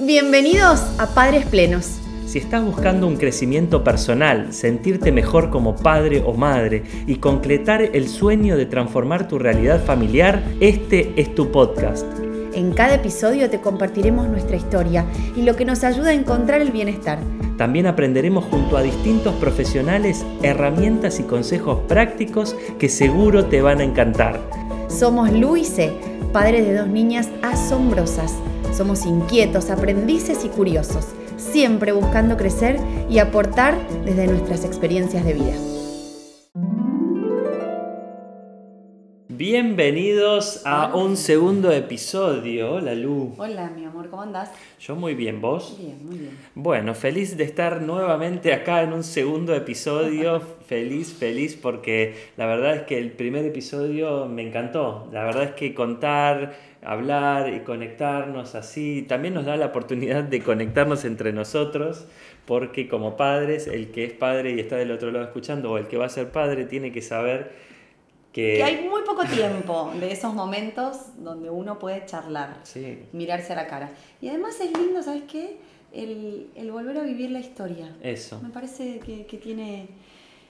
Bienvenidos a Padres Plenos. Si estás buscando un crecimiento personal, sentirte mejor como padre o madre y concretar el sueño de transformar tu realidad familiar, este es tu podcast. En cada episodio te compartiremos nuestra historia y lo que nos ayuda a encontrar el bienestar. También aprenderemos junto a distintos profesionales herramientas y consejos prácticos que seguro te van a encantar. Somos Lu y C, padres de dos niñas asombrosas. Somos inquietos, aprendices y curiosos, siempre buscando crecer y aportar desde nuestras experiencias de vida. Bienvenidos a un segundo episodio. Hola Lu. Hola mi amor, ¿cómo andás? Yo muy bien, ¿vos? Bien, muy bien. Bueno, feliz de estar nuevamente acá en un segundo episodio. feliz, feliz porque la verdad es que el primer episodio me encantó. La verdad es que contar, hablar y conectarnos así también nos da la oportunidad de conectarnos entre nosotros porque como padres, el que es padre y está del otro lado escuchando o el que va a ser padre tiene que saber que... Que hay muy poco tiempo de esos momentos donde uno puede charlar, Sí. mirarse a la cara. Y además es lindo, ¿sabes qué? El, el volver a vivir la historia. Eso. Me parece que, que tiene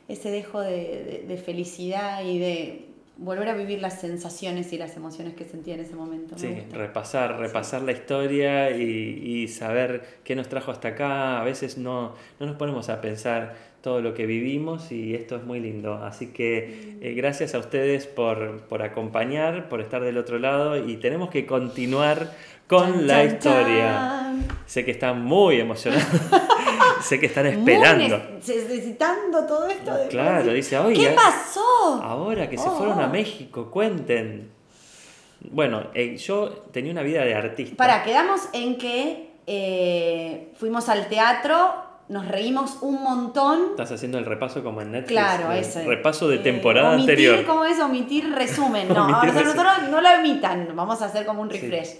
ese dejo de, de- de felicidad y de volver a vivir las sensaciones y las emociones que sentía en ese momento. Me Sí, repasar, repasar la historia y, y saber qué nos trajo hasta acá. A veces no, no nos ponemos a pensar todo lo que vivimos y esto es muy lindo. Así que eh, gracias a ustedes por, por acompañar, por estar del otro lado y tenemos que continuar con Chan, la chan, historia. chan. Sé que están muy emocionados. sé que están esperando. necesitando todo esto. de- Claro, dice, oye, ¿Qué pasó? Ahora que se Oh, fueron a oh. México, cuenten. Bueno, eh, yo tenía una vida de artista. Para, quedamos en que eh, fuimos al teatro, nos reímos un montón. Estás haciendo el repaso como en Netflix. Claro, eso. es. Repaso de Eh, temporada omitir, anterior. ¿Cómo es? Omitir resumen. No, Omitir ahora resumen. nosotros no lo omitan, vamos a hacer como un Sí. refresh.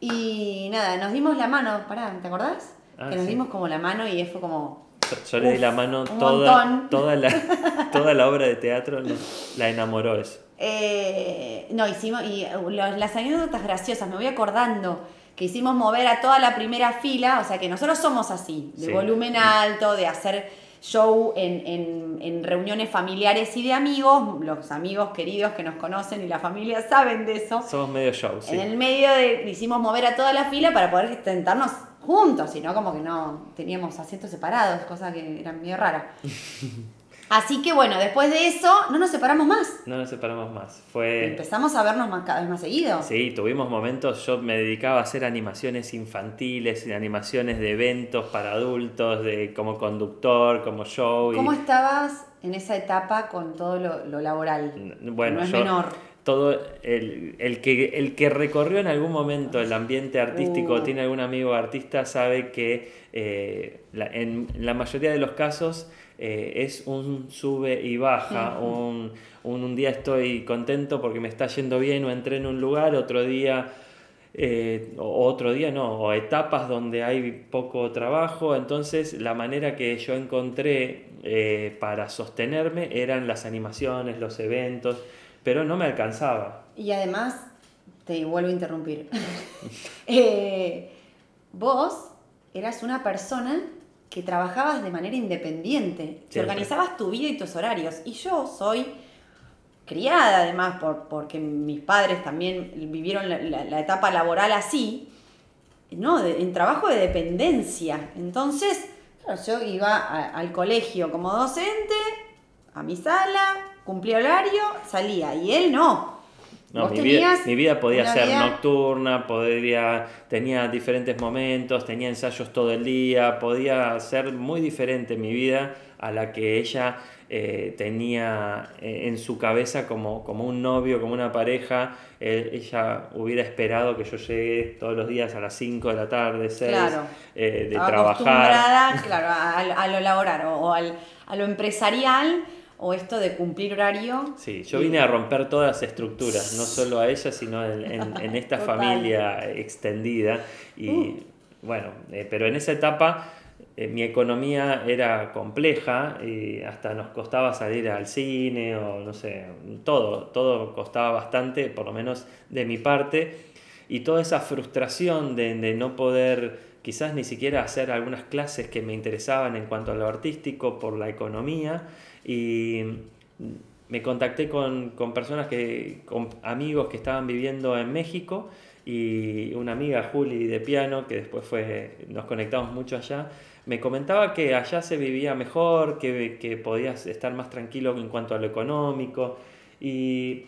Y nada, nos dimos la mano, pará, ¿te acordás? Ah, que nos sí. dimos como la mano y fue como... Yo, yo le di la mano toda, toda, la, toda la obra de teatro, no, la enamoró eso. eh, no, hicimos, y eh, lo- las anécdotas graciosas, me voy acordando que hicimos mover a toda la primera fila, o sea que nosotros somos así, de Sí. volumen alto, de hacer show en, en- en reuniones familiares y de amigos, los amigos queridos que nos conocen y la familia saben de eso. Somos medio show, sí. En el medio de, hicimos mover a toda la fila para poder sentarnos juntos, sino como que no teníamos asientos separados, cosa que era medio rara. Así que bueno, después de eso no nos separamos más. No nos separamos más. Fue. Empezamos a vernos más, cada vez más seguido. Sí, tuvimos momentos, yo me dedicaba a hacer animaciones infantiles, animaciones de eventos para adultos, de como conductor, como show. y- ¿Cómo estabas en esa etapa con todo lo, lo laboral? Bueno, no es yo- menor. todo el, el que, el que recorrió en algún momento el ambiente artístico, Uh. tiene algún amigo artista, sabe que eh, la- en la mayoría de los casos eh, es un sube y baja, un, un, un día estoy contento porque me está yendo bien o entré en un lugar, otro día... eh, otro día no, o etapas donde hay poco trabajo, entonces la manera que yo encontré eh, para sostenerme eran las animaciones, los eventos, pero no me alcanzaba. Y además, te vuelvo a interrumpir. Vos eras una persona que trabajabas de manera independiente, que organizabas tu vida y tus horarios. Y yo soy criada, además, por, porque mis padres también vivieron la, la- la etapa laboral así, ¿no? De- en trabajo de dependencia. Entonces, claro, yo iba a- al colegio como docente, a mi sala, cumplía horario, salía. Y él no. No, mi, vida, mi vida podía ser vida- nocturna, podría, tenía diferentes momentos, tenía ensayos todo el día, podía ser muy diferente mi vida a la que ella eh, tenía eh, en su cabeza como, como un novio, como una pareja. Eh, ella hubiera esperado que yo llegue todos los días a las 5 de la tarde, 6, Claro. eh, de Estaba trabajar. acostumbrada, claro, a, a lo laboral o, o al- a lo empresarial o esto de cumplir horario. Sí, yo vine a romper todas las estructuras, no solo a ella, sino en, en- en esta familia extendida. Y bueno, eh, pero en esa etapa eh, mi economía era compleja y hasta nos costaba salir al cine o no sé, todo, todo costaba bastante, por lo menos de mi parte. Y toda esa frustración de, de no poder quizás ni siquiera hacer algunas clases que me interesaban en cuanto a lo artístico por la economía y me contacté con, con personas que, con amigos que estaban viviendo en México y una amiga Juli de piano, que después fue, nos conectamos mucho allá, me comentaba que allá se vivía mejor, que, que podías estar más tranquilo en cuanto a lo económico y,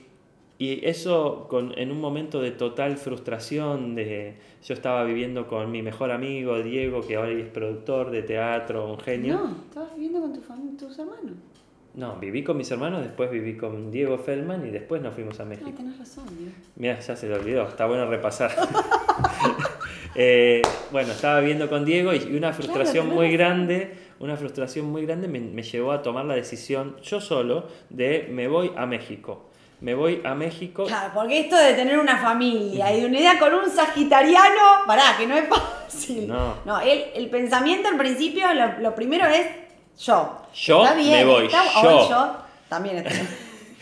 y eso con, en un momento de total frustración, de, yo estaba viviendo con mi mejor amigo Diego, que ahora es productor de teatro, un genio. No, estabas viviendo con tu tus hermanos. No, viví con mis hermanos, después viví con Diego Feldman y después nos fuimos a Ah, México. tenés razón, Dios. Mira, ya se le olvidó, está bueno repasar. Eh, bueno, estaba viviendo con Diego y una frustración muy grande, una frustración muy grande me, me llevó a tomar la decisión yo solo de me voy a México. Me voy a México. Claro, porque esto de tener una familia y de unidad con un sagitariano, pará, que no es fácil. No. él, el pensamiento al principio, lo, lo primero es yo. Yo Está bien, me voy, está- yo. yo también estoy.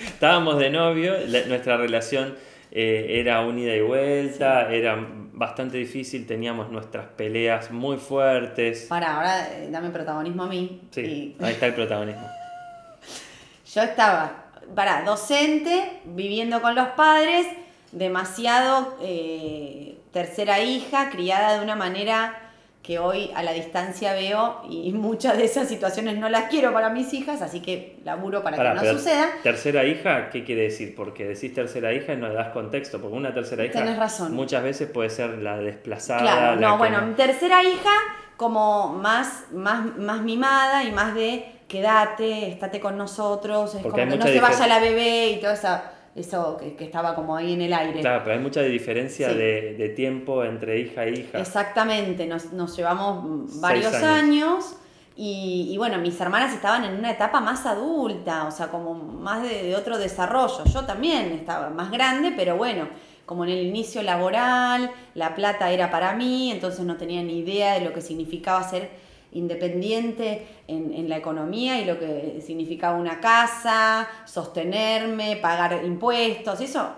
Estábamos de novio, la- nuestra relación eh, era unida y vuelta, era bastante difícil, teníamos nuestras peleas muy fuertes. Pará, ahora eh, dame protagonismo a mí. Sí, Y ahí está el protagonismo. yo estaba, pará, docente, viviendo con los padres, demasiado eh, tercera hija, criada de una manera que hoy a la distancia veo y muchas de esas situaciones no las quiero para mis hijas, así que laburo para Pará, que no suceda. Tercera hija, ¿qué quiere decir? Porque decís tercera hija y no le das contexto, porque una tercera hija Tenés razón. muchas veces puede ser la desplazada. Claro, la no, bueno, mi tercera hija como más, más, más mimada y más de quédate, estate con nosotros, es Porque como que no se vaya la bebé y todo esa, eso que, que estaba como ahí en el aire. Claro, pero hay mucha diferencia Sí. de, de tiempo entre hija e hija. Exactamente, nos, nos llevamos Seis varios años. años, y, y bueno, mis hermanas estaban en una etapa más adulta, o sea, como más de, de otro desarrollo. Yo también estaba más grande, pero bueno, como en el inicio laboral, la plata era para mí, entonces no tenía ni idea de lo que significaba ser independiente en, en la economía y lo que significaba una casa, sostenerme, pagar impuestos, eso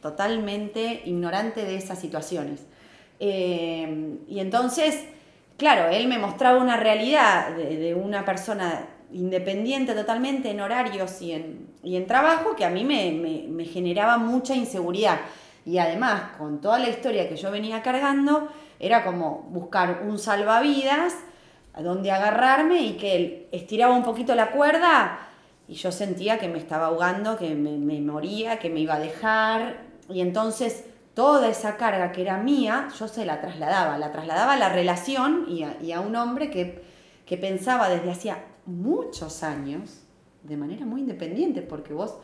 totalmente ignorante de esas situaciones. Eh, y entonces, claro, él me mostraba una realidad de, de una persona independiente totalmente en horarios y en, y en trabajo que a mí me, me- me generaba mucha inseguridad. Y además, con toda la historia que yo venía cargando, era como buscar un salvavidas a donde agarrarme y que él estiraba un poquito la cuerda y yo sentía que me estaba ahogando, que me, me moría, que me iba a dejar. Y entonces toda esa carga que era mía, yo se la trasladaba, la trasladaba a la relación y a, y a un hombre que, que pensaba desde hacía muchos años de manera muy independiente, porque vos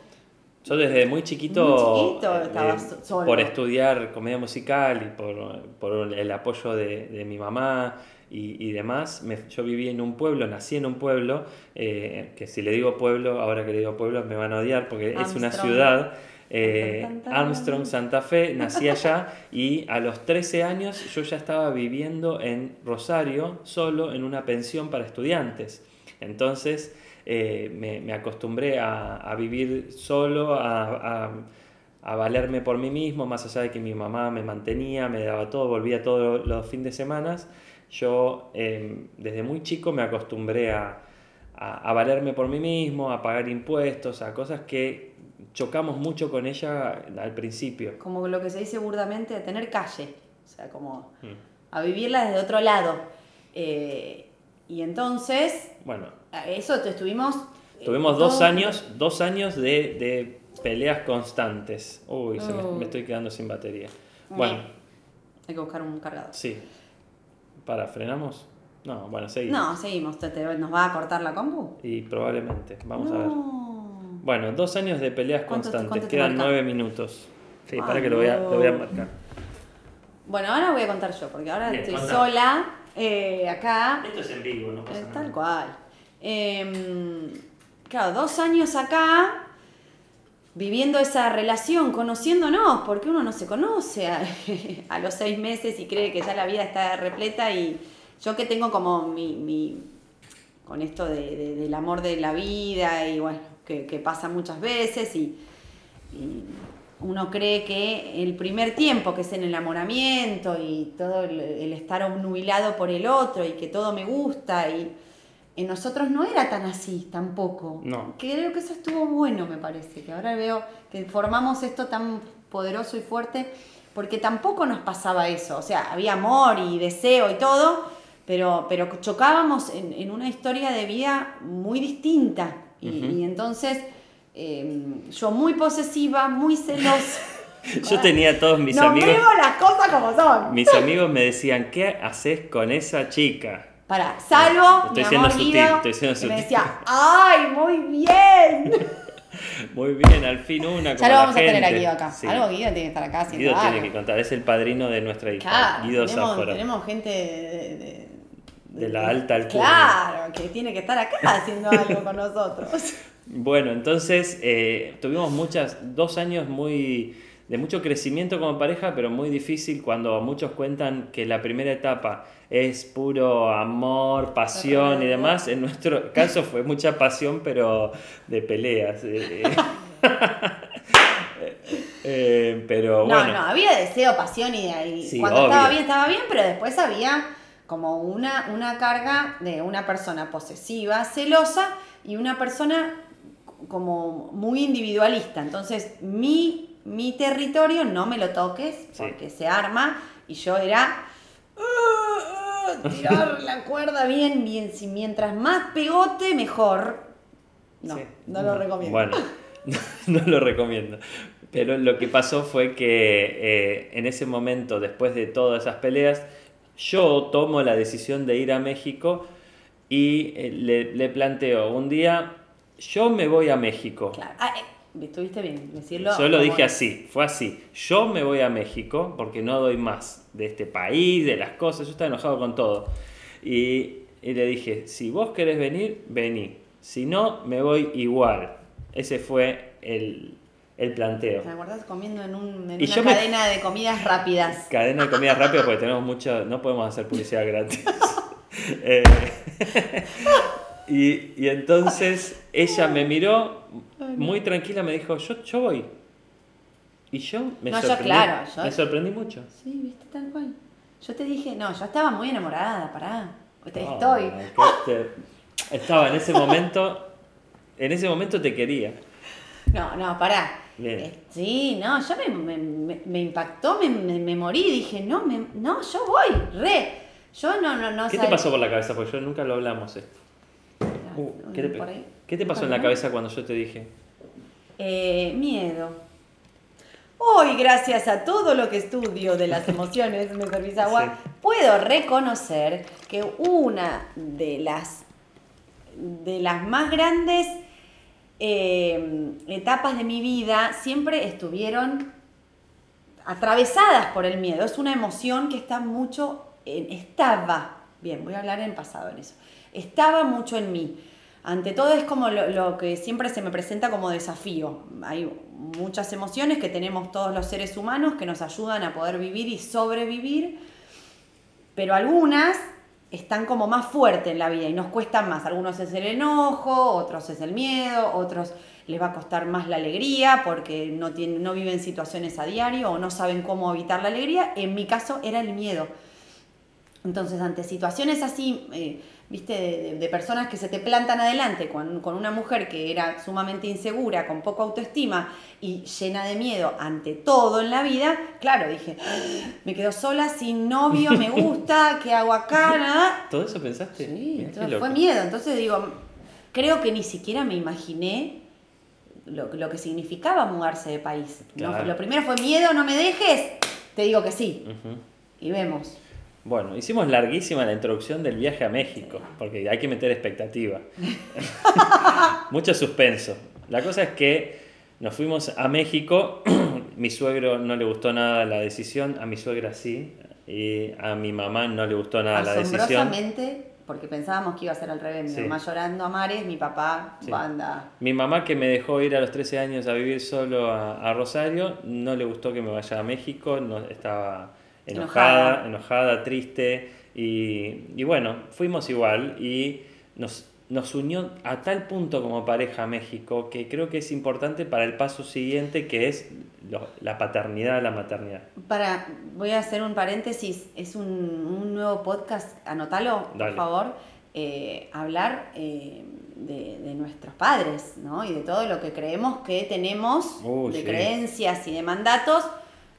Yo desde muy chiquito, Muy chiquito eh, estaba eh, so- solo. por estudiar comedia musical y por, por el apoyo de, de mi mamá y, y demás, me- yo viví en un pueblo, nací en un pueblo, eh, que si le digo pueblo, ahora que le digo pueblo me van a odiar porque es una Armstrong. ciudad, eh, Tan, tan, tan. Armstrong, Santa Fe, nací allá y a los 13 años yo ya estaba viviendo en Rosario, solo en una pensión para estudiantes. Entonces eh, me, me acostumbré a, a vivir solo, a, a- a valerme por mí mismo, más allá de que mi mamá me mantenía, me daba todo, volvía todos los fines de semana. Yo eh, desde muy chico me acostumbré a, a, a valerme por mí mismo, a pagar impuestos, a cosas que chocamos mucho con ella al principio. como lo que se dice burdamente, de tener calle, o sea, como Mm. a vivirla desde otro lado. Eh, y entonces, Bueno, a eso te estuvimos... eh, tuvimos dos todo- años, dos años de, de peleas constantes. Uy, se me, Oh. me estoy quedando sin batería. Bueno, Hay que buscar un cargador. sí. ¿Para, frenamos? No, bueno, seguimos. No, seguimos. ¿Te, te- nos va a cortar la compu? Y probablemente, vamos a ver. No. Bueno, dos años de peleas ¿Cuánto te- constantes, cuánto quedan nueve minutos. Sí, Ah, para que lo voy, a, lo voy a no. marcar. Bueno, ahora voy a contar yo, porque ahora Bien, estoy sola eh, acá. Esto es en vivo, no Eh, Tal cual. Em, claro, dos años acá, viviendo esa relación, conociéndonos, porque uno no se conoce a, los seis meses y cree que ya la vida está repleta y yo que tengo como mi, mi- con esto de- de- del amor de la vida y bueno, que, pasa muchas veces y, uno cree que el primer tiempo, que es el enamoramiento y todo el, el estar obnubilado por el otro y que todo me gusta y en nosotros no era tan así tampoco. No. Creo que eso estuvo bueno, me parece, que ahora veo que formamos esto tan poderoso y fuerte, porque tampoco nos pasaba eso, o sea, había amor y deseo y todo, pero, pero chocábamos en, en una historia de vida muy distinta. Y, y entonces eh, yo muy posesiva, muy celosa. Yo tenía todos mis amigos. Nombremos las cosas como son. Mis amigos me decían, ¿qué haces con esa chica? Para, salvo Estoy mi siendo amor sutil, Guido, estoy siendo que me sutil. decía, ¡ay, muy bien! Muy bien, al fin una. ya lo vamos a tener a Guido acá. Sí. Algo Guido tiene que estar acá haciendo Guido tiene algo. que contar, es el padrino de nuestra hija, Claro, Guido tenemos, tenemos gente de, de- De la alta alcurnia. Claro, que tiene que estar acá haciendo algo con nosotros. Bueno, entonces eh, tuvimos muchas, dos años muy de mucho crecimiento como pareja, pero muy difícil cuando muchos cuentan que la primera etapa es puro amor, pasión y demás. En nuestro caso fue mucha pasión, pero de peleas. eh, eh, pero No, bueno. no, había deseo, pasión y, y Sí, cuando estaba bien, estaba bien, pero después había como una, una carga de una persona posesiva, celosa y una persona como muy individualista. Entonces, mi, mi territorio no me lo toques Sí. porque se arma y yo era "Ah, ah", tirar la cuerda bien, bien, si mientras más pegote, mejor. No, Sí. no lo recomiendo. Bueno, no lo recomiendo. Pero lo que pasó fue que eh, en ese momento, después de todas esas peleas, yo tomo la decisión de ir a México y eh, le, le planteo un día, yo me voy a México. Claro. Ah, eh, estuviste bien decirlo. Yo lo dije así, fue así. Yo me voy a México porque no doy más de este país, de las cosas. Yo estaba enojado con todo. Y, y le dije, si vos querés venir, vení. Si no, me voy igual. Ese fue el, el planteo. ¿Te acordás comiendo en, un, en Y una me- cadena de comidas rápidas? Cadena de comida rápida porque tenemos mucho, no podemos hacer publicidad gratis. Eh, y, y entonces ella me miró muy tranquila, me dijo, yo, yo voy. Y yo me No, yo, sorprendí. claro, yo- Me sorprendí mucho. Sí, viste, tal cual. Yo te dije, no, yo estaba muy enamorada, pará. Te Ah, estoy. te- estaba en ese momento, en ese momento te quería. No, no, pará. Bien. Eh, Sí, no, yo me, me- me- impactó, me, me- morí. Dije, no, me- no, yo voy, re. Yo no, no, no ¿Qué te pasó por la cabeza? Porque yo nunca lo hablamos esto. Uh, ¿qué, te, Por ahí. qué te pasó en la cabeza cuando yo te dije? Eh, miedo. Hoy, gracias a todo lo que estudio de las emociones, me servís agua, Sí. puedo reconocer que una de las, de las más grandes eh, etapas de mi vida siempre estuvieron atravesadas por el miedo. Es una emoción que está mucho, en, estaba, bien, voy a hablar en pasado en eso, estaba mucho en mí. Ante todo es como lo, que siempre se me presenta como desafío. Hay muchas emociones que tenemos todos los seres humanos que nos ayudan a poder vivir y sobrevivir, pero algunas están como más fuertes en la vida y nos cuestan más. Algunos es el enojo, otros es el miedo, otros les va a costar más la alegría porque no, tienen, no viven situaciones a diario o no saben cómo evitar la alegría. En mi caso era el miedo. Entonces, ante situaciones así, eh, viste, de, personas que se te plantan adelante con, con una mujer que era sumamente insegura, con poca autoestima y llena de miedo ante todo en la vida, claro, dije, "Ah, me quedo sola, sin novio, me gusta, ¿qué hago acá? Nada. ¿Todo eso pensaste? Sí, entonces fue miedo. Entonces digo, creo que ni siquiera me imaginé lo, lo que significaba mudarse de país. No, lo primero fue miedo, no me dejes, te digo que sí. Y vemos. Bueno, hicimos larguísima la introducción del viaje a México, porque hay que meter expectativa. Mucho suspenso. La cosa es que nos fuimos a México, mi suegro no le gustó nada la decisión, a mi suegra sí, y a mi mamá no le gustó nada la decisión. Asombrosamente, porque pensábamos que iba a ser al revés. Mi Sí. mamá llorando a mares, mi papá, Sí. banda. Mi mamá que me dejó ir a los 13 años a vivir solo a, a Rosario, no le gustó que me vaya a México, no, estaba enojada, Enojada. enojada, triste y, y bueno, fuimos igual y nos nos unió a tal punto como pareja México que creo que es importante para el paso siguiente que es la paternidad, la maternidad. Para, voy a hacer un paréntesis, es un, nuevo podcast, anótalo, por favor, eh, hablar eh, de, nuestros padres, ¿no? Y de todo lo que creemos que tenemos uh, de creencias y de mandatos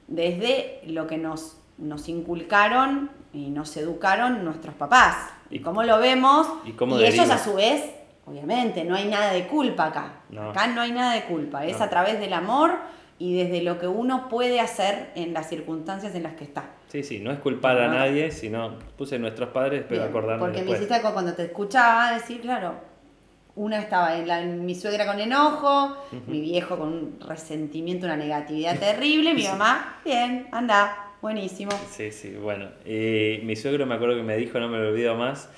desde lo que nos, nos inculcaron y nos educaron nuestros papás. Y cómo lo vemos. Y, ellos a su vez, obviamente, no hay nada de culpa acá. Acá no hay nada de culpa. Es a través del amor y desde lo que uno puede hacer en las circunstancias en las que está. Sí, sí, no es culpar a nadie, sino puse nuestros padres, pero acordarme Porque me hiciste cuando te escuchaba decir, claro, una estaba en, la, mi suegra con enojo, mi viejo con un resentimiento, una negatividad terrible, mi mamá, bien, anda, buenísimo. Sí, sí, bueno. Y mi suegro me acuerdo que me dijo, no me lo olvido más,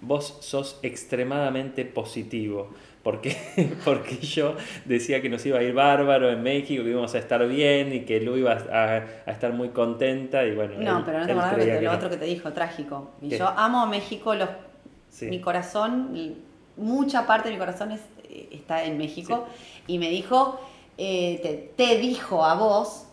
vos sos extremadamente positivo. Porque, porque yo decía que nos iba a ir bárbaro en México, que íbamos a estar bien y que Lu iba a, estar muy contenta y bueno. No, pero no te acordás de lo otro que te dijo, trágico. Y yo amo a México, los, mi corazón, mucha parte de mi corazón es, eh, está en México. Y me dijo, eh, te, te dijo a vos,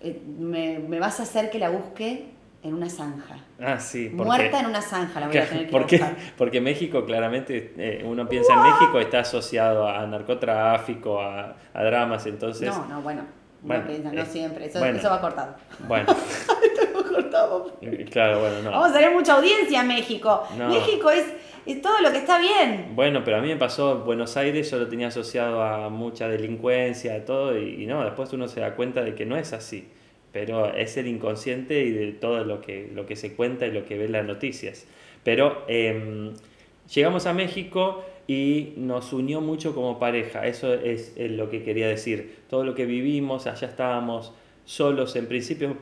eh, me, me, vas a hacer que la busque en una zanja. Ah, sí. Muerta en una zanja la voy a tener que porque, Porque México, claramente, eh, uno piensa en México, está asociado a narcotráfico, a, a dramas, entonces... No, no, bueno. no piensa, no eh, siempre. Eso, eso va cortado. Bueno. Esto va cortado. Claro, bueno, no. Vamos a tener mucha audiencia en México. México es es todo lo que está bien. Bueno, pero a mí me pasó Buenos Aires, yo lo tenía asociado a mucha delincuencia, todo, y, no, después uno se da cuenta de que no es así. Pero es el inconsciente y de todo lo que, lo que se cuenta y lo que ve en las noticias. Pero em, llegamos a México y nos unió mucho como pareja, eso es, es lo que quería decir. Todo lo que vivimos, allá estábamos solos en principio,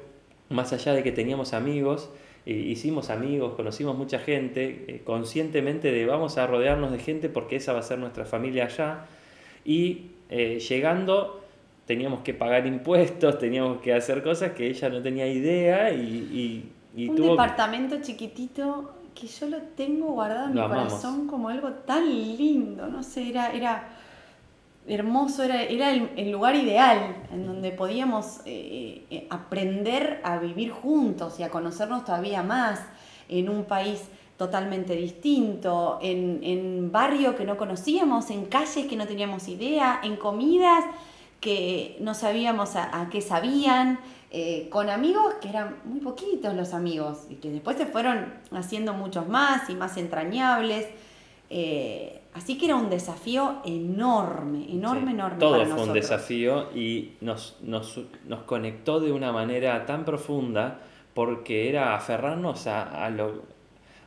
más allá de que teníamos amigos, hicimos amigos, conocimos mucha gente, eh, conscientemente de vamos a rodearnos de gente porque esa va a ser nuestra familia allá. Y eh, llegando teníamos que pagar impuestos, teníamos que hacer cosas que ella no tenía idea y, y, Un departamento chiquitito que yo lo tengo guardado en mi corazón como algo tan lindo, no sé, era... era hermoso, era, era el, lugar ideal en donde podíamos eh, eh, aprender a vivir juntos y a conocernos todavía más en un país totalmente distinto, en, en barrio que no conocíamos, en calles que no teníamos idea, en comidas que no sabíamos a, qué sabían, eh, con amigos que eran muy poquitos los amigos y que después se fueron haciendo muchos más y más entrañables. Así que era un desafío enorme, enorme, enorme. Todo fue un desafío y nos, nos, nos, conectó de una manera tan profunda porque era aferrarnos a, a lo,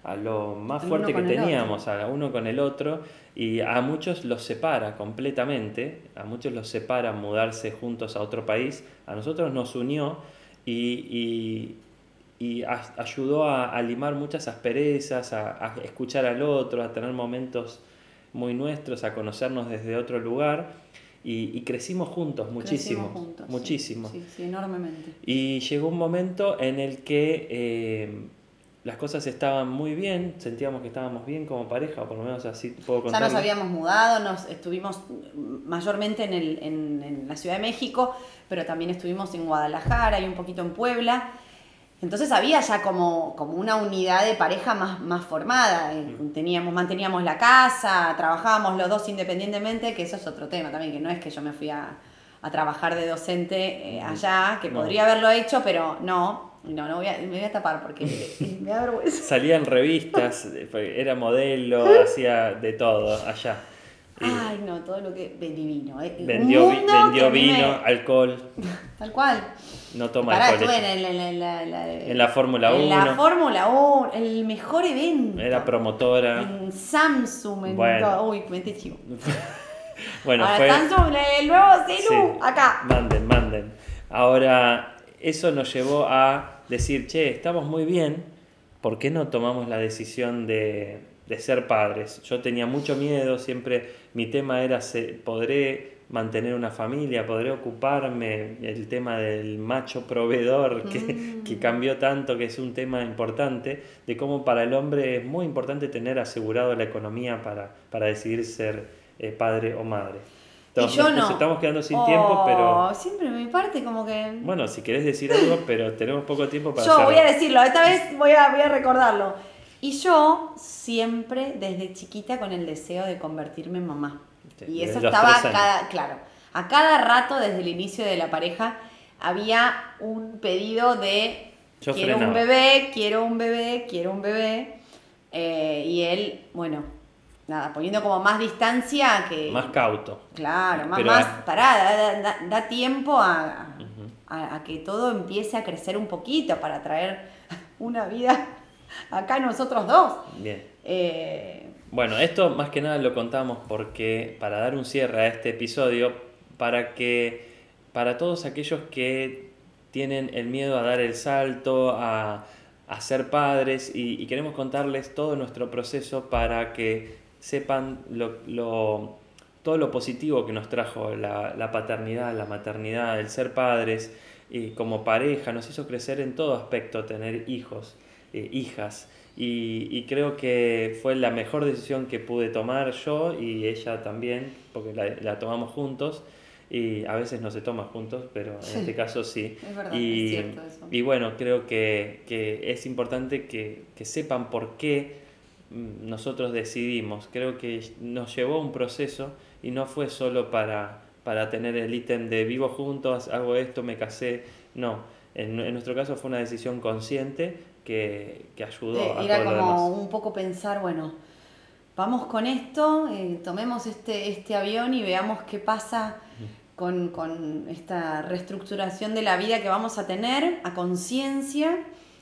a lo más fuerte que teníamos, a uno con el otro, y a muchos los separa completamente, a muchos los separa mudarse juntos a otro país, a nosotros nos unió y, y, y ayudó a, limar muchas asperezas, a escuchar al otro, a tener momentos muy nuestros, a conocernos desde otro lugar y, crecimos juntos muchísimo. Juntos, muchísimo. Sí, sí, enormemente. Y llegó un momento en el que eh, las cosas estaban muy bien, sentíamos que estábamos bien como pareja, o por lo menos así puedo contar. Ya nos habíamos mudado, nos estuvimos mayormente en, el, en, en la Ciudad de México, pero también estuvimos en Guadalajara y un poquito en Puebla. Entonces había ya como, como una unidad de pareja más, más formada. Eh, teníamos, manteníamos la casa, trabajábamos los dos independientemente, que eso es otro tema también, que no es que yo me fui a, trabajar de docente eh, allá, que podría haberlo hecho, pero no, no, no voy a, me voy a tapar porque me da vergüenza. Salía en revistas, era modelo, hacía de todo allá. Ay, no, todo lo que. Divino. Eh. Vendió, vendió vino, alcohol. Tal cual. No toma alcohol. en, en, la, en la Fórmula 1. En la Fórmula 1, el mejor evento. Era promotora. En Samsung, en bueno. Uy, mente chivo. bueno, Ahora, fue. Samsung, el nuevo celu, acá. Manden, manden. Ahora, eso nos llevó a decir, che, estamos muy bien, ¿por qué no tomamos la decisión de de ser padres. Yo tenía mucho miedo, siempre mi tema era, ¿podré mantener una familia, podré ocuparme el tema del macho proveedor que, Mm. que cambió tanto, que es un tema importante, de cómo para el hombre es muy importante tener asegurado la economía para, para decidir ser eh, padre o madre. Y Entonces, yo nos no. estamos quedando sin Oh, tiempo, pero Siempre mi parte como que... bueno, si querés decir algo, pero tenemos poco tiempo para Yo voy a decirlo, esta vez voy a, voy a recordarlo. Y yo siempre desde chiquita con el deseo de convertirme en mamá. Sí, Y eso estaba cada, claro, a cada rato desde el inicio de la pareja había un pedido de Yo quiero un bebé, quiero un bebé, quiero un bebé. Eh, y él, bueno, nada, poniendo como más distancia que... Más cauto. Claro, más, Pero- más pará, da, da- da tiempo a- a que todo empiece a crecer un poquito para traer una vida acá nosotros dos. Bien. Eh, Bueno, esto más que nada lo contamos porque para dar un cierre a este episodio, para que para todos aquellos que tienen el miedo a dar el salto, a, a ser padres, y, y queremos contarles todo nuestro proceso para que sepan lo, lo- todo lo positivo que nos trajo la, la paternidad, la maternidad, el ser padres, y como pareja, nos hizo crecer en todo aspecto, tener hijos, eh, hijas. Y, y creo que fue la mejor decisión que pude tomar yo y ella también, porque la, la tomamos juntos. Y a veces no se toma juntos, pero en este caso sí. Es verdad, y, es cierto eso. y bueno, creo que, que es importante que, que sepan por qué mm, nosotros decidimos. Creo que nos llevó un proceso y no fue solo para, para tener el ítem de vivo juntos, hago esto, me casé. No, en, en nuestro caso fue una decisión consciente que, que ayudó eh, a era todo lo como demás. un poco pensar, bueno, vamos con esto, eh, tomemos este, este avión y veamos qué pasa con, con esta reestructuración de la vida que vamos a tener a conciencia,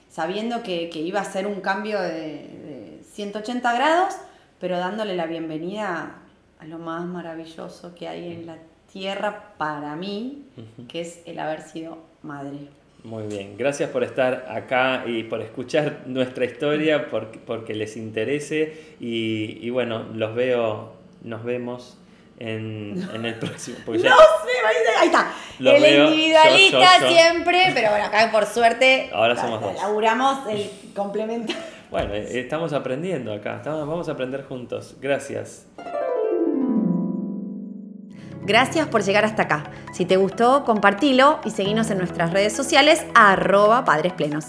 sabiendo que, que iba a ser un cambio de, de 180 grados, pero dándole la bienvenida a lo más maravilloso que hay en la tierra para mí, que es el haber sido madre. Muy bien, gracias por estar acá y por escuchar nuestra historia, porque, porque les interese y, y bueno, los veo, nos vemos en, en el próximo. porque ya- No sé, ahí- ahí está. El veo, individualista yo, yo, yo. siempre, pero bueno, acá por suerte Ahora la- somos dos. laburamos el complemento. Bueno, eh, estamos aprendiendo acá, estamos, vamos a aprender juntos. Gracias. Gracias por llegar hasta acá. Si te gustó, compartilo y seguinos en nuestras redes sociales arroba padresplenos.